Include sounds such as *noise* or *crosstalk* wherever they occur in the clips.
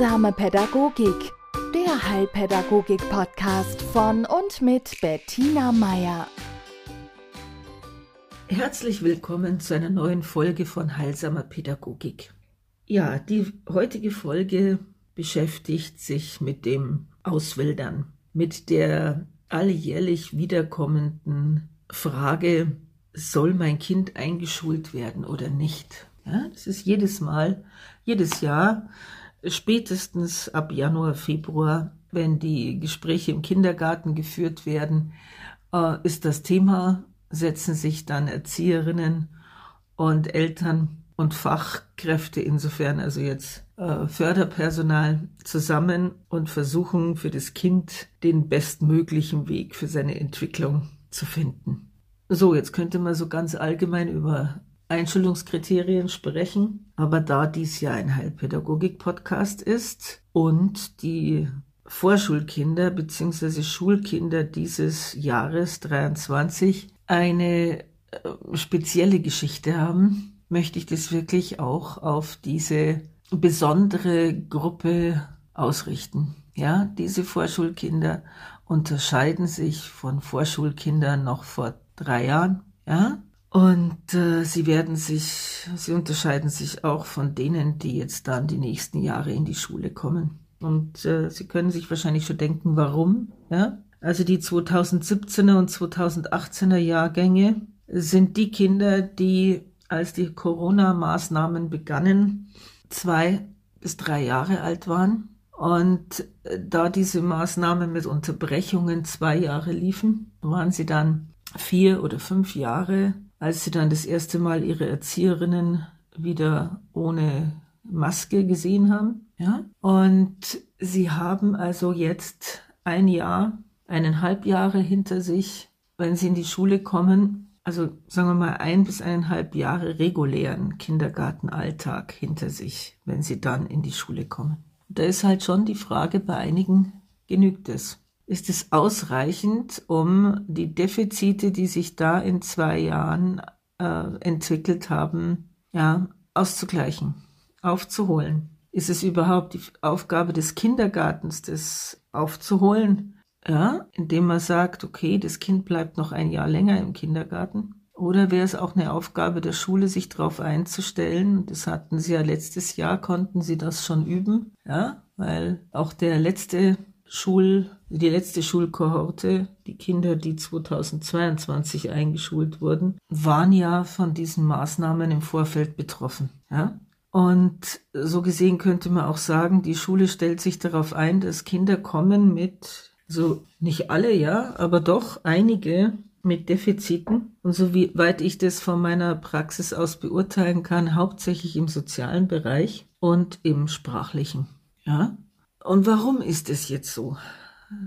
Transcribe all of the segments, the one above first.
Heilsame Pädagogik, der Heilpädagogik-Podcast von und mit Bettina Meier. Herzlich willkommen zu einer neuen Folge von Heilsamer Pädagogik. Ja, die heutige Folge beschäftigt sich mit dem Auswildern, mit der alljährlich wiederkommenden Frage, soll mein Kind eingeschult werden oder nicht? Ja, das ist jedes Mal, jedes Jahr, spätestens ab Januar, Februar, wenn die Gespräche im Kindergarten geführt werden, äh, ist das Thema, setzen sich dann Erzieherinnen und Eltern und Fachkräfte, insofern also jetzt äh, Förderpersonal, zusammen und versuchen für das Kind den bestmöglichen Weg für seine Entwicklung zu finden. So, jetzt könnte man so ganz allgemein über Einstellungskriterien sprechen. Aber da dies ja ein Heilpädagogik-Podcast ist und die Vorschulkinder bzw. Schulkinder dieses Jahres 23 eine äh, spezielle Geschichte haben, möchte ich das wirklich auch auf diese besondere Gruppe ausrichten. Ja, diese Vorschulkinder unterscheiden sich von Vorschulkindern noch vor drei Jahren. Ja, und äh, sie werden sich, sie unterscheiden sich auch von denen, die jetzt dann die nächsten Jahre in die Schule kommen. Und äh, Sie können sich wahrscheinlich schon denken, warum. Ja? Also die 2017er und 2018er Jahrgänge sind die Kinder, die, als die Corona-Maßnahmen begannen, zwei bis drei Jahre alt waren. Und äh, da diese Maßnahmen mit Unterbrechungen zwei Jahre liefen, waren sie dann vier oder fünf Jahre als sie dann das erste Mal ihre Erzieherinnen wieder ohne Maske gesehen haben. Ja? Und sie haben also jetzt ein Jahr, eineinhalb Jahre hinter sich, wenn sie in die Schule kommen, also sagen wir mal ein bis eineinhalb Jahre regulären Kindergartenalltag hinter sich, wenn sie dann in die Schule kommen. Da ist halt schon die Frage bei einigen, genügt es? Ist es ausreichend, um die Defizite, die sich da in zwei Jahren äh, entwickelt haben, ja, auszugleichen, aufzuholen. Ist es überhaupt die Aufgabe des Kindergartens, das aufzuholen? Ja, indem man sagt, okay, das Kind bleibt noch ein Jahr länger im Kindergarten. Oder wäre es auch eine Aufgabe der Schule, sich darauf einzustellen? Das hatten sie ja letztes Jahr, konnten sie das schon üben, ja, weil auch der letzte Schul, die letzte Schulkohorte, die Kinder, die 2022 eingeschult wurden, waren ja von diesen Maßnahmen im Vorfeld betroffen. Ja? Und so gesehen könnte man auch sagen, die Schule stellt sich darauf ein, dass Kinder kommen mit, so nicht alle, ja, aber doch einige mit Defiziten. Und so wie weit ich das von meiner Praxis aus beurteilen kann, hauptsächlich im sozialen Bereich und im sprachlichen. Ja, und warum ist es jetzt so?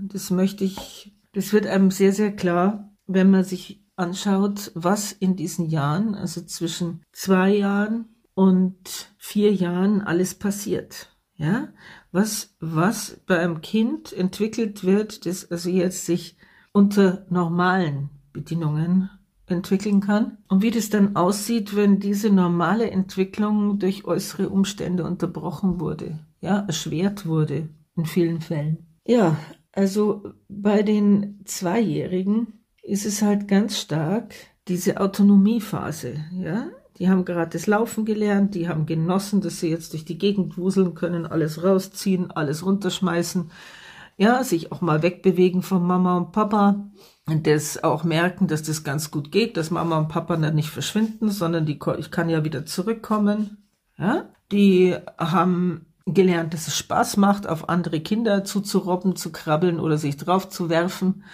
Das möchte ich, das wird einem sehr, sehr klar, wenn man sich anschaut, was in diesen Jahren, also zwischen zwei Jahren und vier Jahren alles passiert. Ja, was, was bei einem Kind entwickelt wird, das also jetzt sich unter normalen Bedingungen entwickeln kann und wie das dann aussieht, wenn diese normale Entwicklung durch äußere Umstände unterbrochen wurde ja, erschwert wurde in vielen Fällen. Ja, also bei den Zweijährigen ist es halt ganz stark diese Autonomiephase, ja. Die haben gerade das Laufen gelernt, die haben genossen, dass sie jetzt durch die Gegend wuseln können, alles rausziehen, alles runterschmeißen, ja, sich auch mal wegbewegen von Mama und Papa und das auch merken, dass das ganz gut geht, dass Mama und Papa dann nicht verschwinden, sondern die, ich kann ja wieder zurückkommen, ja. Die haben gelernt, dass es Spaß macht, auf andere Kinder zuzurobben, zu krabbeln oder sich drauf zu werfen.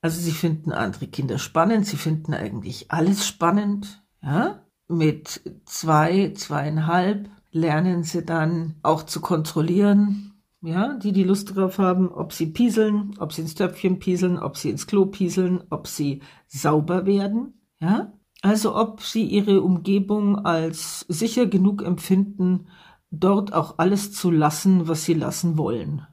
Also sie finden andere Kinder spannend, sie finden eigentlich alles spannend, ja. Mit zwei, zweieinhalb lernen sie dann auch zu kontrollieren, ja, die die Lust drauf haben, ob sie pieseln, ob sie ins Töpfchen pieseln, ob sie ins Klo pieseln, ob sie sauber werden, ja. Also ob sie ihre Umgebung als sicher genug empfinden, dort auch alles zu lassen, was sie lassen wollen.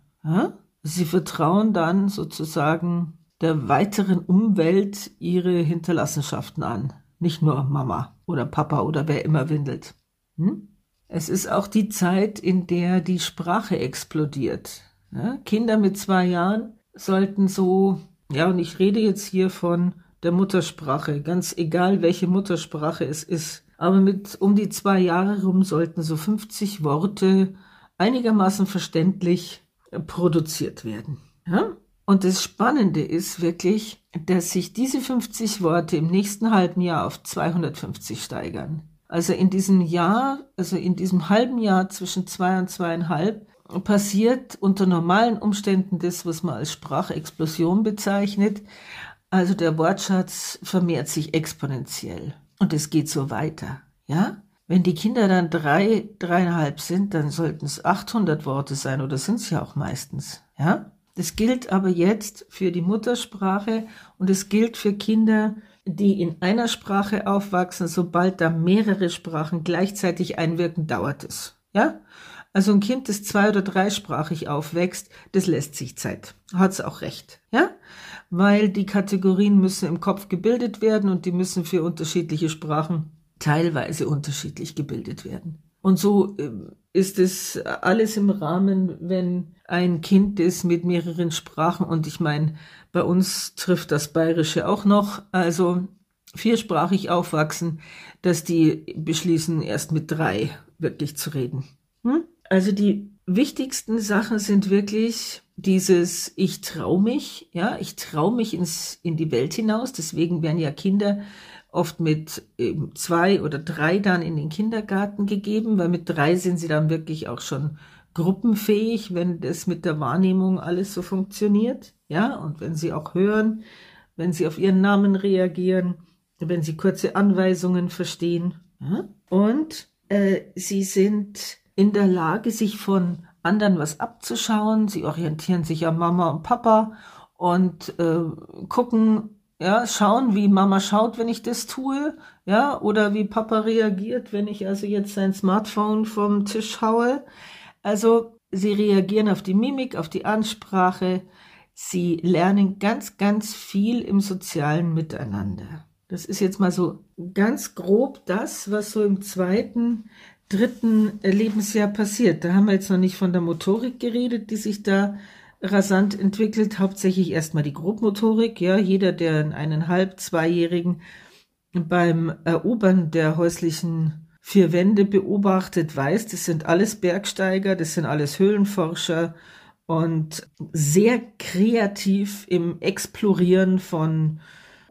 Sie vertrauen dann sozusagen der weiteren Umwelt ihre Hinterlassenschaften an, nicht nur Mama oder Papa oder wer immer windelt. Hm? Es ist auch die Zeit, in der die Sprache explodiert. Ja, Kinder mit zwei Jahren sollten so, ja, und ich rede jetzt hier von der Muttersprache, ganz egal welche Muttersprache es ist, aber mit um die zwei Jahre rum sollten so 50 Worte einigermaßen verständlich produziert werden. Ja? Und das Spannende ist wirklich, dass sich diese 50 Worte im nächsten halben Jahr auf 250 steigern. Also in diesem Jahr, also in diesem halben Jahr zwischen zwei und zweieinhalb, passiert unter normalen Umständen das, was man als Sprachexplosion bezeichnet. Also der Wortschatz vermehrt sich exponentiell. Und es geht so weiter. Ja? Wenn die Kinder dann drei, dreieinhalb sind, dann sollten es 800 Worte sein oder sind es ja auch meistens. Ja? Das gilt aber jetzt für die Muttersprache und es gilt für Kinder, die in einer Sprache aufwachsen. Sobald da mehrere Sprachen gleichzeitig einwirken, dauert es. Ja? Also ein Kind, das zwei- oder dreisprachig aufwächst, das lässt sich Zeit. Hat's auch recht. Ja? Weil die Kategorien müssen im Kopf gebildet werden und die müssen für unterschiedliche Sprachen teilweise unterschiedlich gebildet werden. Und so ähm, ist es alles im Rahmen, wenn ein Kind ist mit mehreren Sprachen. Und ich meine, bei uns trifft das Bayerische auch noch. Also viersprachig aufwachsen, dass die beschließen, erst mit drei wirklich zu reden. Hm? Also die wichtigsten Sachen sind wirklich dieses Ich trau mich, ja, ich trau mich ins, in die Welt hinaus. Deswegen werden ja Kinder oft mit eben zwei oder drei dann in den Kindergarten gegeben, weil mit drei sind sie dann wirklich auch schon gruppenfähig, wenn das mit der Wahrnehmung alles so funktioniert, ja, und wenn sie auch hören, wenn sie auf ihren Namen reagieren, wenn sie kurze Anweisungen verstehen, ja? und äh, sie sind in der Lage, sich von anderen was abzuschauen. Sie orientieren sich an Mama und Papa und äh, gucken, ja, schauen, wie Mama schaut, wenn ich das tue, ja, oder wie Papa reagiert, wenn ich also jetzt sein Smartphone vom Tisch haue. Also sie reagieren auf die Mimik, auf die Ansprache. Sie lernen ganz, ganz viel im sozialen Miteinander. Das ist jetzt mal so ganz grob das, was so im zweiten, dritten Lebensjahr passiert. Da haben wir jetzt noch nicht von der Motorik geredet, die sich da rasant entwickelt, hauptsächlich erstmal die Grobmotorik. Ja, jeder, der einen eineinhalb, zweijährigen beim Erobern der häuslichen vier Wände beobachtet, weiß, das sind alles Bergsteiger, das sind alles Höhlenforscher und sehr kreativ im Explorieren von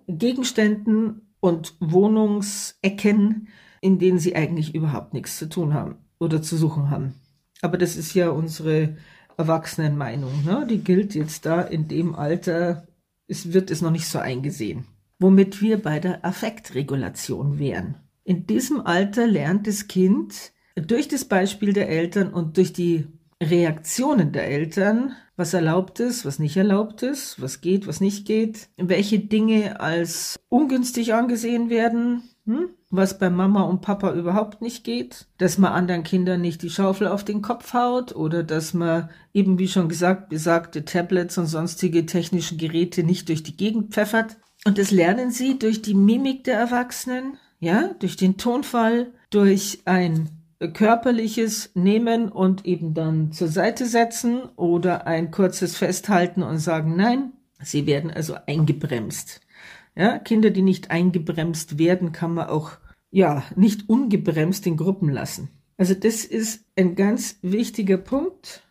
Gegenständen und Wohnungsecken, in denen sie eigentlich überhaupt nichts zu tun haben oder zu suchen haben. Aber das ist ja unsere Erwachsenenmeinung. Ne? Die gilt jetzt da in dem Alter, es wird es noch nicht so eingesehen. Womit wir bei der Affektregulation wären. In diesem Alter lernt das Kind durch das Beispiel der Eltern und durch die Reaktionen der Eltern, was erlaubt ist, was nicht erlaubt ist, was geht, was nicht geht, welche Dinge als ungünstig angesehen werden, hm? Was bei Mama und Papa überhaupt nicht geht, dass man anderen Kindern nicht die Schaufel auf den Kopf haut oder dass man eben wie schon gesagt besagte Tablets und sonstige technische Geräte nicht durch die Gegend pfeffert. Und das lernen sie durch die Mimik der Erwachsenen, ja, durch den Tonfall, durch ein körperliches Nehmen und eben dann zur Seite setzen oder ein kurzes Festhalten und sagen Nein. Sie werden also eingebremst. Ja, Kinder, die nicht eingebremst werden, kann man auch ja nicht ungebremst in Gruppen lassen. Also das ist ein ganz wichtiger Punkt,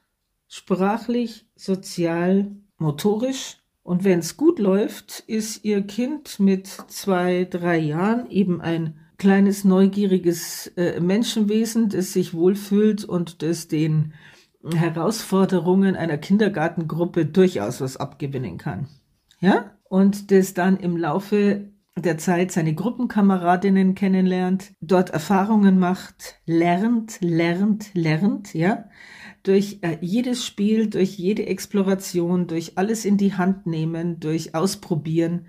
sprachlich, sozial, motorisch. Und wenn es gut läuft, ist Ihr Kind mit zwei, drei Jahren eben ein kleines, neugieriges äh, Menschenwesen, das sich wohlfühlt und das den Herausforderungen einer Kindergartengruppe durchaus was abgewinnen kann. Ja? Und das dann im Laufe der Zeit seine Gruppenkameradinnen kennenlernt, dort Erfahrungen macht, lernt, lernt, lernt, ja, durch äh, jedes Spiel, durch jede Exploration, durch alles in die Hand nehmen, durch Ausprobieren,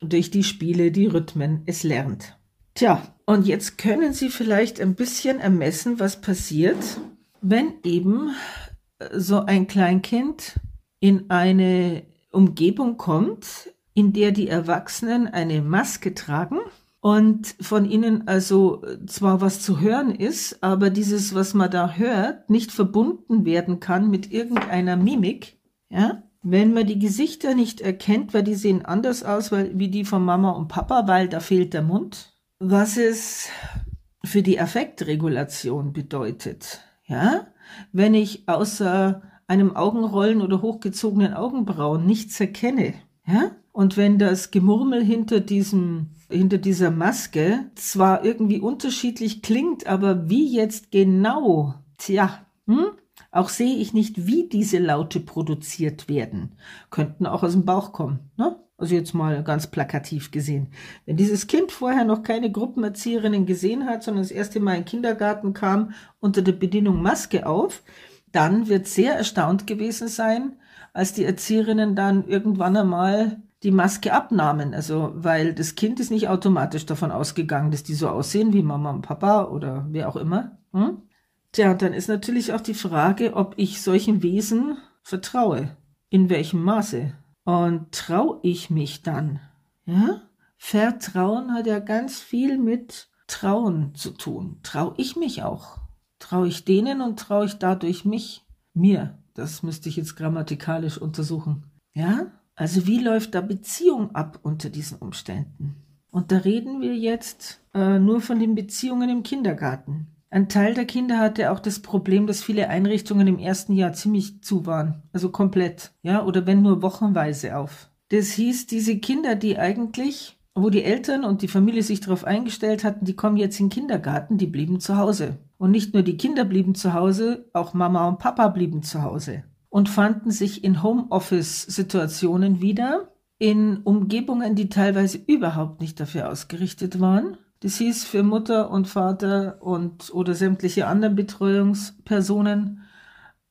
durch die Spiele, die Rhythmen, es lernt. Tja, und jetzt können Sie vielleicht ein bisschen ermessen, was passiert, wenn eben äh, so ein Kleinkind in eine Umgebung kommt, in der die Erwachsenen eine Maske tragen und von ihnen also zwar was zu hören ist, aber dieses, was man da hört, nicht verbunden werden kann mit irgendeiner Mimik, ja, wenn man die Gesichter nicht erkennt, weil die sehen anders aus weil, wie die von Mama und Papa, weil da fehlt der Mund, was es für die Affektregulation bedeutet, ja, wenn ich außer einem Augenrollen oder hochgezogenen Augenbrauen nichts erkenne, ja, und wenn das Gemurmel hinter diesem, hinter dieser Maske zwar irgendwie unterschiedlich klingt, aber wie jetzt genau, tja, hm? Auch sehe ich nicht, wie diese Laute produziert werden. Könnten auch aus dem Bauch kommen, ne? Also jetzt mal ganz plakativ gesehen. Wenn dieses Kind vorher noch keine Gruppenerzieherinnen gesehen hat, sondern das erste Mal in den Kindergarten kam unter der Bedienung Maske auf, dann wird sehr erstaunt gewesen sein, als die Erzieherinnen dann irgendwann einmal die Maske abnahmen. Also, weil das Kind ist nicht automatisch davon ausgegangen, dass die so aussehen wie Mama und Papa oder wer auch immer. Hm? Tja, dann ist natürlich auch die Frage, ob ich solchen Wesen vertraue. In welchem Maße? Und traue ich mich dann? Ja? Vertrauen hat ja ganz viel mit Trauen zu tun. Traue ich mich auch? Traue ich denen und traue ich dadurch mich? Mir. Das müsste ich jetzt grammatikalisch untersuchen. Ja? Also wie läuft da Beziehung ab unter diesen Umständen? Und da reden wir jetzt äh, nur von den Beziehungen im Kindergarten. Ein Teil der Kinder hatte auch das Problem, dass viele Einrichtungen im ersten Jahr ziemlich zu waren. Also komplett. Ja, oder wenn nur wochenweise auf. Das hieß, diese Kinder, die eigentlich, wo die Eltern und die Familie sich darauf eingestellt hatten, die kommen jetzt in den Kindergarten, die blieben zu Hause. Und nicht nur die Kinder blieben zu Hause, auch Mama und Papa blieben zu Hause und fanden sich in Homeoffice-Situationen wieder, in Umgebungen, die teilweise überhaupt nicht dafür ausgerichtet waren. Das hieß für Mutter und Vater und oder sämtliche anderen Betreuungspersonen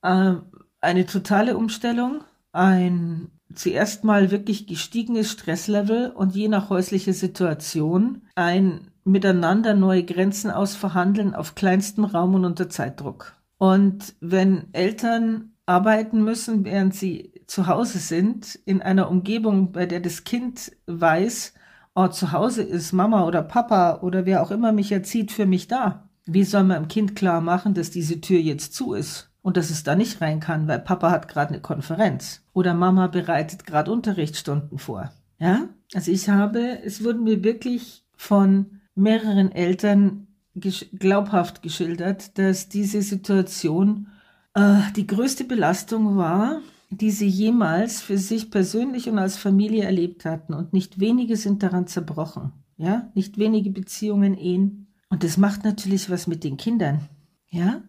äh, eine totale Umstellung, ein zuerst mal wirklich gestiegenes Stresslevel und je nach häuslicher Situation ein miteinander neue Grenzen ausverhandeln auf kleinstem Raum und unter Zeitdruck. Und wenn Eltern arbeiten müssen, während sie zu Hause sind, in einer Umgebung, bei der das Kind weiß, oh, zu Hause ist Mama oder Papa oder wer auch immer mich erzieht für mich da. Wie soll man dem Kind klar machen, dass diese Tür jetzt zu ist und dass es da nicht rein kann, weil Papa hat gerade eine Konferenz oder Mama bereitet gerade Unterrichtsstunden vor. Ja? Also ich habe, es wurden mir wirklich von mehreren Eltern glaubhaft geschildert, dass diese Situation die größte Belastung war, die sie jemals für sich persönlich und als Familie erlebt hatten. Und nicht wenige sind daran zerbrochen. Ja, nicht wenige Beziehungen, Ehen. Und das macht natürlich was mit den Kindern. Ja,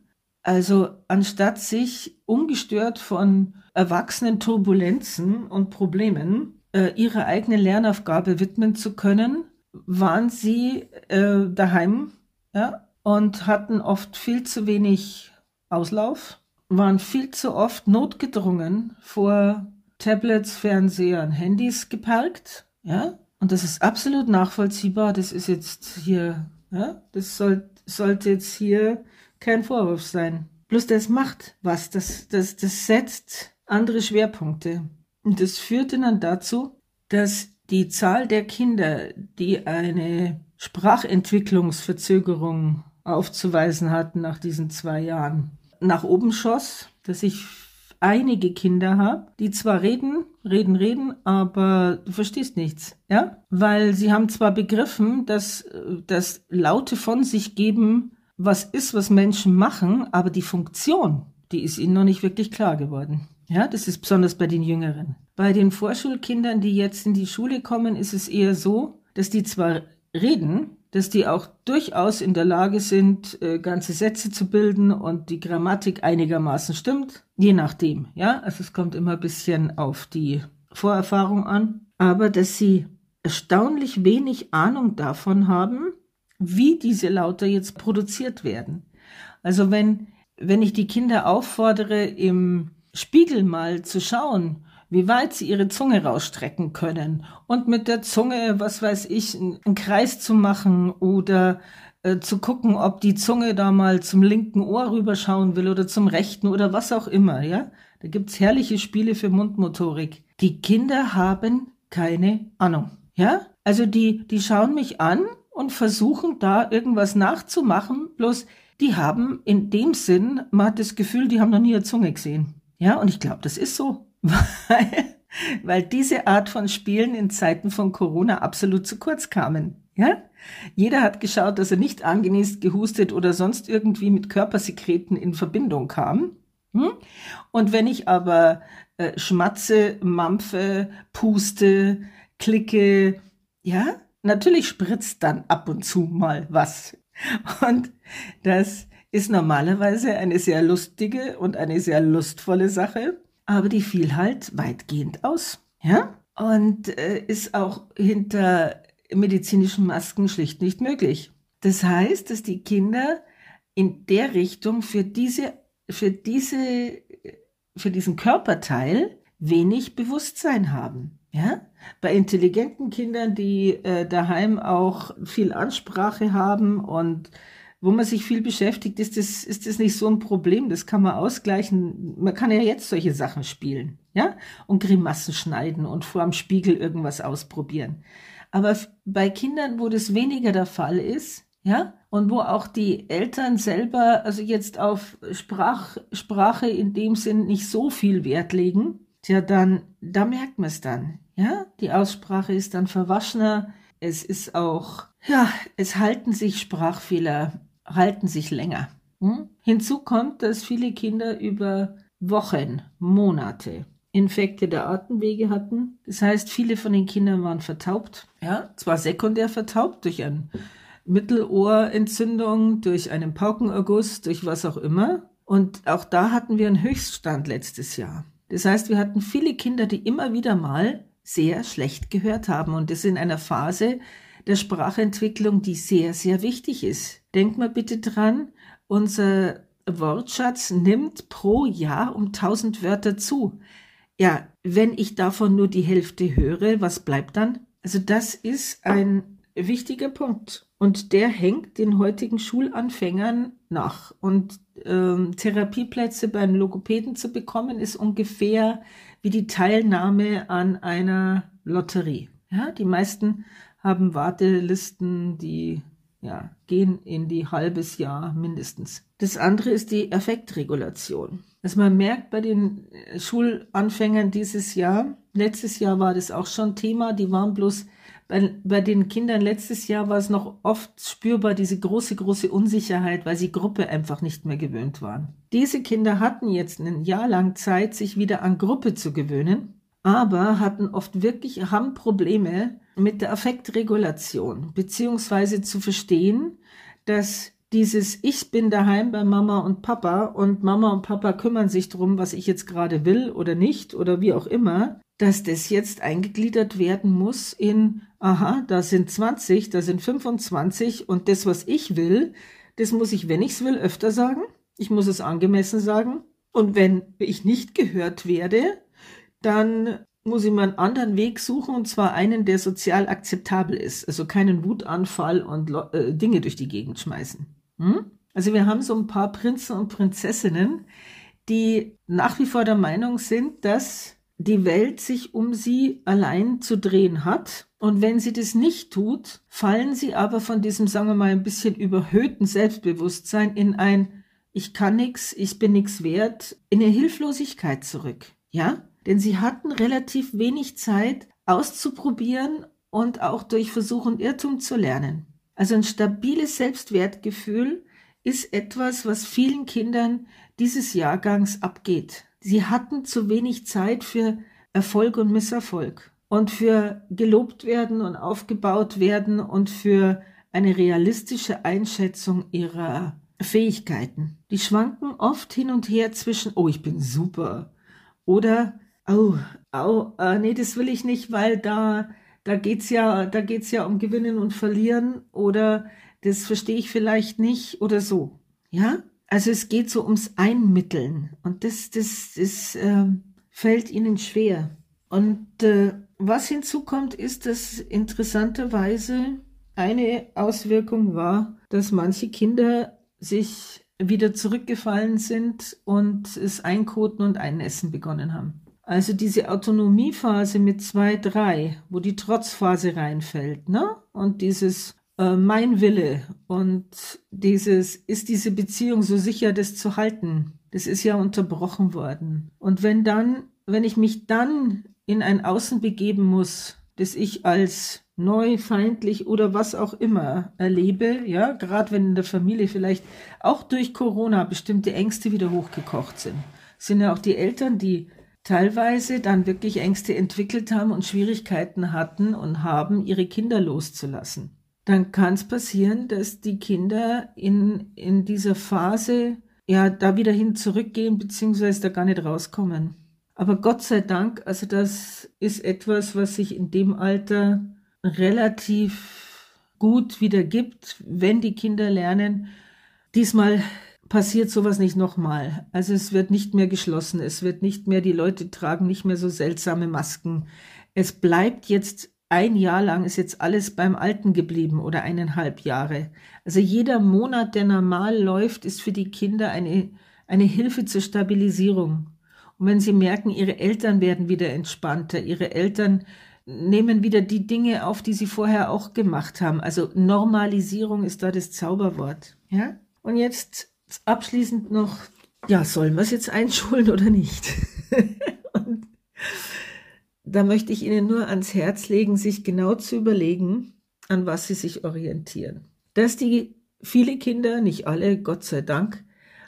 also anstatt sich ungestört von erwachsenen Turbulenzen und Problemen äh, ihrer eigenen Lernaufgabe widmen zu können, waren sie äh, daheim ja, und hatten oft viel zu wenig Auslauf waren viel zu oft notgedrungen vor Tablets, Fernsehern, Handys geparkt, ja, und das ist absolut nachvollziehbar. Das ist jetzt hier, ja, das soll, sollte jetzt hier kein Vorwurf sein. Bloß das macht was, das, das, das setzt andere Schwerpunkte. Und das führte dann dazu, dass die Zahl der Kinder, die eine Sprachentwicklungsverzögerung aufzuweisen hatten nach diesen zwei Jahren, nach oben schoss, dass ich einige Kinder habe, die zwar reden, reden, reden, aber du verstehst nichts, ja? Weil sie haben zwar begriffen, dass das Laute von sich geben, was ist, was Menschen machen, aber die Funktion, die ist ihnen noch nicht wirklich klar geworden. Ja, das ist besonders bei den Jüngeren. Bei den Vorschulkindern, die jetzt in die Schule kommen, ist es eher so, dass die zwar reden, dass die auch durchaus in der Lage sind, äh, ganze Sätze zu bilden und die Grammatik einigermaßen stimmt, je nachdem. Ja, also es kommt immer ein bisschen auf die Vorerfahrung an, aber dass sie erstaunlich wenig Ahnung davon haben, wie diese Lauter jetzt produziert werden. Also wenn, wenn ich die Kinder auffordere, im Spiegel mal zu schauen, wie weit sie ihre Zunge rausstrecken können und mit der Zunge, was weiß ich, einen Kreis zu machen oder äh, zu gucken, ob die Zunge da mal zum linken Ohr rüberschauen will oder zum rechten oder was auch immer, ja? Da gibt's herrliche Spiele für Mundmotorik. Die Kinder haben keine Ahnung, ja? Also die, die schauen mich an und versuchen da irgendwas nachzumachen. Bloß die haben in dem Sinn, man hat das Gefühl, die haben noch nie eine Zunge gesehen. Ja, und ich glaube, das ist so, weil, weil diese Art von Spielen in Zeiten von Corona absolut zu kurz kamen. Ja? Jeder hat geschaut, dass er nicht angenießt, gehustet oder sonst irgendwie mit Körpersekreten in Verbindung kam. Hm? Und wenn ich aber äh, schmatze, mampfe, puste, klicke, ja, natürlich spritzt dann ab und zu mal was. Und das ist normalerweise eine sehr lustige und eine sehr lustvolle Sache, aber die fiel halt weitgehend aus. Ja? Und äh, ist auch hinter medizinischen Masken schlicht nicht möglich. Das heißt, dass die Kinder in der Richtung für diese, für diese, für diesen Körperteil wenig Bewusstsein haben. Ja? Bei intelligenten Kindern, die äh, daheim auch viel Ansprache haben und wo man sich viel beschäftigt, ist das, ist das nicht so ein Problem. Das kann man ausgleichen. Man kann ja jetzt solche Sachen spielen, ja? Und Grimassen schneiden und vor dem Spiegel irgendwas ausprobieren. Aber bei Kindern, wo das weniger der Fall ist, ja, und wo auch die Eltern selber, also jetzt auf Sprach, Sprache in dem Sinn nicht so viel Wert legen, tja, dann, da merkt man es dann, ja, die Aussprache ist dann verwaschener, es ist auch, ja, es halten sich Sprachfehler, halten sich länger. Hm? Hinzu kommt, dass viele Kinder über Wochen, Monate Infekte der Atemwege hatten. Das heißt, viele von den Kindern waren vertaubt. Ja, zwar sekundär vertaubt durch eine Mittelohrentzündung, durch einen Paukenerguss, durch was auch immer. Und auch da hatten wir einen Höchststand letztes Jahr. Das heißt, wir hatten viele Kinder, die immer wieder mal sehr schlecht gehört haben. Und das in einer Phase der Sprachentwicklung, die sehr, sehr wichtig ist. Denkt mal bitte dran, unser Wortschatz nimmt pro Jahr um 1000 Wörter zu. Ja, wenn ich davon nur die Hälfte höre, was bleibt dann? Also das ist ein wichtiger Punkt. Und der hängt den heutigen Schulanfängern nach. Und ähm, Therapieplätze beim Logopäden zu bekommen, ist ungefähr wie die Teilnahme an einer Lotterie. Ja, die meisten haben Wartelisten, die ja, gehen in die halbes Jahr mindestens. Das andere ist die Effektregulation. Also man merkt bei den äh, Schulanfängern dieses Jahr, letztes Jahr war das auch schon Thema, die waren bloß bei, bei den Kindern letztes Jahr war es noch oft spürbar, diese große, große Unsicherheit, weil sie Gruppe einfach nicht mehr gewöhnt waren. Diese Kinder hatten jetzt ein Jahr lang Zeit, sich wieder an Gruppe zu gewöhnen, aber hatten oft wirklich, haben Probleme mit der Affektregulation, beziehungsweise zu verstehen, dass dieses Ich bin daheim bei Mama und Papa und Mama und Papa kümmern sich drum, was ich jetzt gerade will oder nicht oder wie auch immer, dass das jetzt eingegliedert werden muss in, aha, da sind 20, da sind 25 und das, was ich will, das muss ich, wenn ich es will, öfter sagen. Ich muss es angemessen sagen. Und wenn ich nicht gehört werde, dann muss ich mir einen anderen Weg suchen und zwar einen, der sozial akzeptabel ist. Also keinen Wutanfall und äh, Dinge durch die Gegend schmeißen. Hm? Also wir haben so ein paar Prinzen und Prinzessinnen, die nach wie vor der Meinung sind, dass die Welt sich um sie allein zu drehen hat. Und wenn sie das nicht tut, fallen sie aber von diesem, sagen wir mal, ein bisschen überhöhten Selbstbewusstsein in ein Ich kann nichts, ich bin nichts wert, in eine Hilflosigkeit zurück. Ja? Denn sie hatten relativ wenig Zeit auszuprobieren und auch durch Versuch und Irrtum zu lernen. Also ein stabiles Selbstwertgefühl ist etwas, was vielen Kindern dieses Jahrgangs abgeht. Sie hatten zu wenig Zeit für Erfolg und Misserfolg und für gelobt werden und aufgebaut werden und für eine realistische Einschätzung ihrer Fähigkeiten. Die schwanken oft hin und her zwischen, oh, ich bin super oder, oh, oh, äh, nee, das will ich nicht, weil da da geht's ja, da geht's ja um Gewinnen und Verlieren oder das verstehe ich vielleicht nicht oder so. Ja? Also es geht so ums Einmitteln und das, das, das äh, fällt ihnen schwer. Und äh, was hinzukommt, ist, dass interessanterweise eine Auswirkung war, dass manche Kinder sich wieder zurückgefallen sind und es einkoten und einnässen begonnen haben. Also diese Autonomiephase mit zwei, drei, wo die Trotzphase reinfällt, ne? Und dieses, äh, mein Wille und dieses, ist diese Beziehung so sicher, das zu halten? Das ist ja unterbrochen worden. Und wenn dann, wenn ich mich dann in ein Außen begeben muss, das ich als neu, feindlich oder was auch immer erlebe, ja, gerade wenn in der Familie vielleicht auch durch Corona bestimmte Ängste wieder hochgekocht sind, sind ja auch die Eltern, die teilweise dann wirklich Ängste entwickelt haben und Schwierigkeiten hatten und haben, ihre Kinder loszulassen. Dann kann es passieren, dass die Kinder in, in dieser Phase ja da wieder hin zurückgehen, beziehungsweise da gar nicht rauskommen. Aber Gott sei Dank, also das ist etwas, was sich in dem Alter relativ gut wieder gibt, wenn die Kinder lernen, diesmal passiert sowas nicht nochmal. Also es wird nicht mehr geschlossen, es wird nicht mehr, die Leute tragen nicht mehr so seltsame Masken. Es bleibt jetzt ein Jahr lang ist jetzt alles beim Alten geblieben oder eineinhalb Jahre. Also jeder Monat, der normal läuft, ist für die Kinder eine, eine Hilfe zur Stabilisierung. Und wenn sie merken, ihre Eltern werden wieder entspannter, ihre Eltern nehmen wieder die Dinge auf, die sie vorher auch gemacht haben. Also Normalisierung ist da das Zauberwort. Ja? Und jetzt abschließend noch, ja, sollen wir es jetzt einschulen oder nicht? *laughs* Und da möchte ich Ihnen nur ans Herz legen, sich genau zu überlegen, an was Sie sich orientieren. Dass die viele Kinder, nicht alle, Gott sei Dank,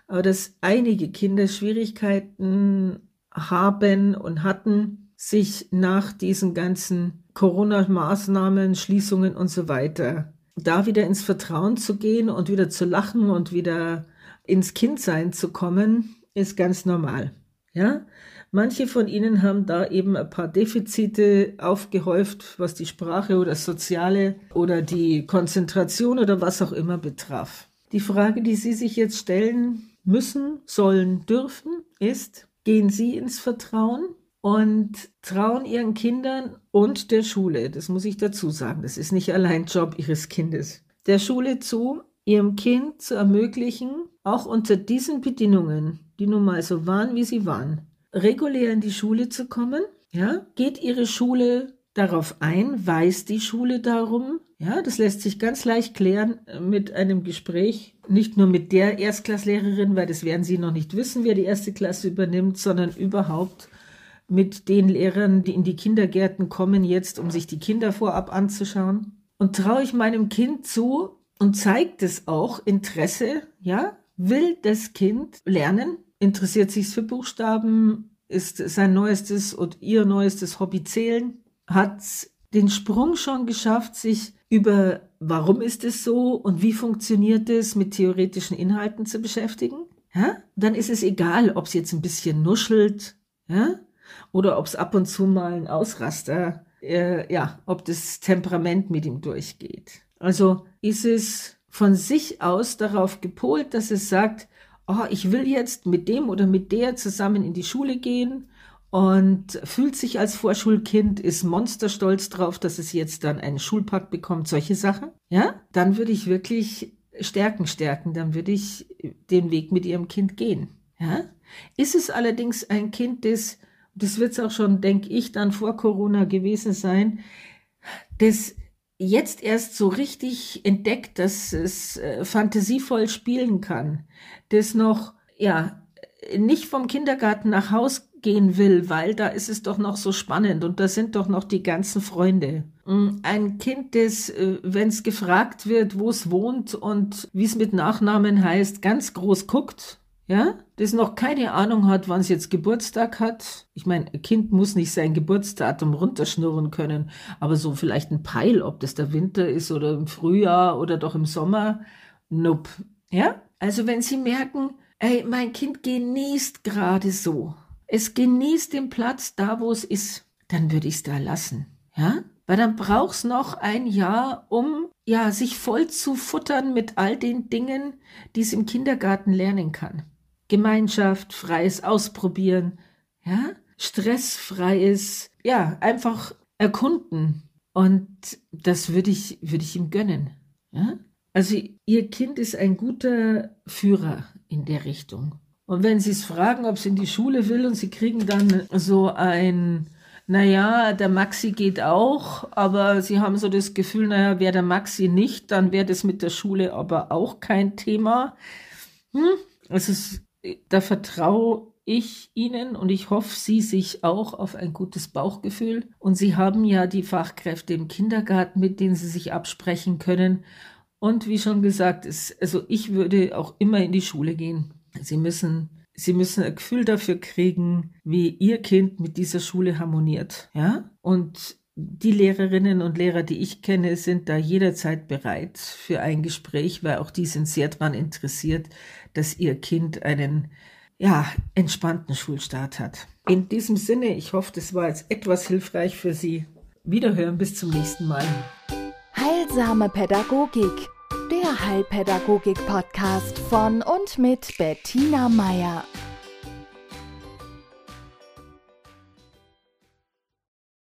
aber dass einige Kinder Schwierigkeiten haben und hatten, sich nach diesen ganzen Corona-Maßnahmen, Schließungen und so weiter, da wieder ins Vertrauen zu gehen und wieder zu lachen und wieder ins Kindsein zu kommen, ist ganz normal. Ja? Manche von ihnen haben da eben ein paar Defizite aufgehäuft, was die Sprache oder das Soziale oder die Konzentration oder was auch immer betraf. Die Frage, die Sie sich jetzt stellen müssen, sollen, dürfen, ist, gehen Sie ins Vertrauen? und trauen ihren Kindern und der Schule, das muss ich dazu sagen, das ist nicht allein Job ihres Kindes, der Schule zu, ihrem Kind zu ermöglichen, auch unter diesen Bedingungen, die nun mal so waren, wie sie waren, regulär in die Schule zu kommen, ja, geht ihre Schule darauf ein, weiß die Schule darum, ja, das lässt sich ganz leicht klären mit einem Gespräch, nicht nur mit der Erstklasslehrerin, weil das werden sie noch nicht wissen, wer die erste Klasse übernimmt, sondern überhaupt mit den Lehrern, die in die Kindergärten kommen jetzt, um sich die Kinder vorab anzuschauen? Und traue ich meinem Kind zu und zeigt es auch Interesse, ja? Will das Kind lernen? Interessiert sich für Buchstaben? Ist sein neuestes und ihr neuestes Hobby zählen? Hat den Sprung schon geschafft, sich über warum ist es so und wie funktioniert es mit theoretischen Inhalten zu beschäftigen? Ja? Dann ist es egal, ob es jetzt ein bisschen nuschelt, ja? oder ob es ab und zu mal ein Ausraster, äh, ja, ob das Temperament mit ihm durchgeht. Also ist es von sich aus darauf gepolt, dass es sagt, oh, ich will jetzt mit dem oder mit der zusammen in die Schule gehen und fühlt sich als Vorschulkind, ist monsterstolz drauf, dass es jetzt dann einen Schulpakt bekommt, solche Sachen, ja, dann würde ich wirklich Stärken stärken, dann würde ich den Weg mit ihrem Kind gehen, ja. Ist es allerdings ein Kind, das das wird es auch schon, denke ich, dann vor Corona gewesen sein, das jetzt erst so richtig entdeckt, dass es äh, fantasievoll spielen kann, das noch, ja, nicht vom Kindergarten nach Haus gehen will, weil da ist es doch noch so spannend und da sind doch noch die ganzen Freunde. Mm, ein Kind, das, äh, wenn es gefragt wird, wo es wohnt und wie es mit Nachnamen heißt, ganz groß guckt ja, das noch keine Ahnung hat, wann es jetzt Geburtstag hat. Ich meine, ein Kind muss nicht sein Geburtsdatum runterschnurren können, aber so vielleicht ein Peil, ob das der Winter ist oder im Frühjahr oder doch im Sommer. Nope. Ja, also wenn Sie merken, ey, mein Kind genießt gerade so, es genießt den Platz da, wo es ist, dann würde ich es da lassen. Ja, weil dann braucht es noch ein Jahr, um ja sich voll zu futtern mit all den Dingen, die es im Kindergarten lernen kann. Gemeinschaft, freies Ausprobieren, ja, stressfreies, ja, einfach erkunden. Und das würde ich, würde ich ihm gönnen. Ja? Also ihr Kind ist ein guter Führer in der Richtung. Und wenn Sie es fragen, ob es in die Schule will und Sie kriegen dann so ein naja, der Maxi geht auch, aber sie haben so das Gefühl, naja, wäre der Maxi nicht, dann wäre das mit der Schule aber auch kein Thema. Hm? Es ist, da vertraue ich Ihnen und ich hoffe, Sie sich auch auf ein gutes Bauchgefühl. Und Sie haben ja die Fachkräfte im Kindergarten, mit denen Sie sich absprechen können. Und wie schon gesagt, ist, also ich würde auch immer in die Schule gehen. Sie müssen, Sie müssen ein Gefühl dafür kriegen, wie Ihr Kind mit dieser Schule harmoniert. Ja? Und die Lehrerinnen und Lehrer, die ich kenne, sind da jederzeit bereit für ein Gespräch, weil auch die sind sehr daran interessiert, dass ihr Kind einen ja, entspannten Schulstart hat. In diesem Sinne, ich hoffe, das war jetzt etwas hilfreich für Sie. Wiederhören bis zum nächsten Mal. Heilsame Pädagogik, der Heilpädagogik-Podcast von und mit Bettina Meier.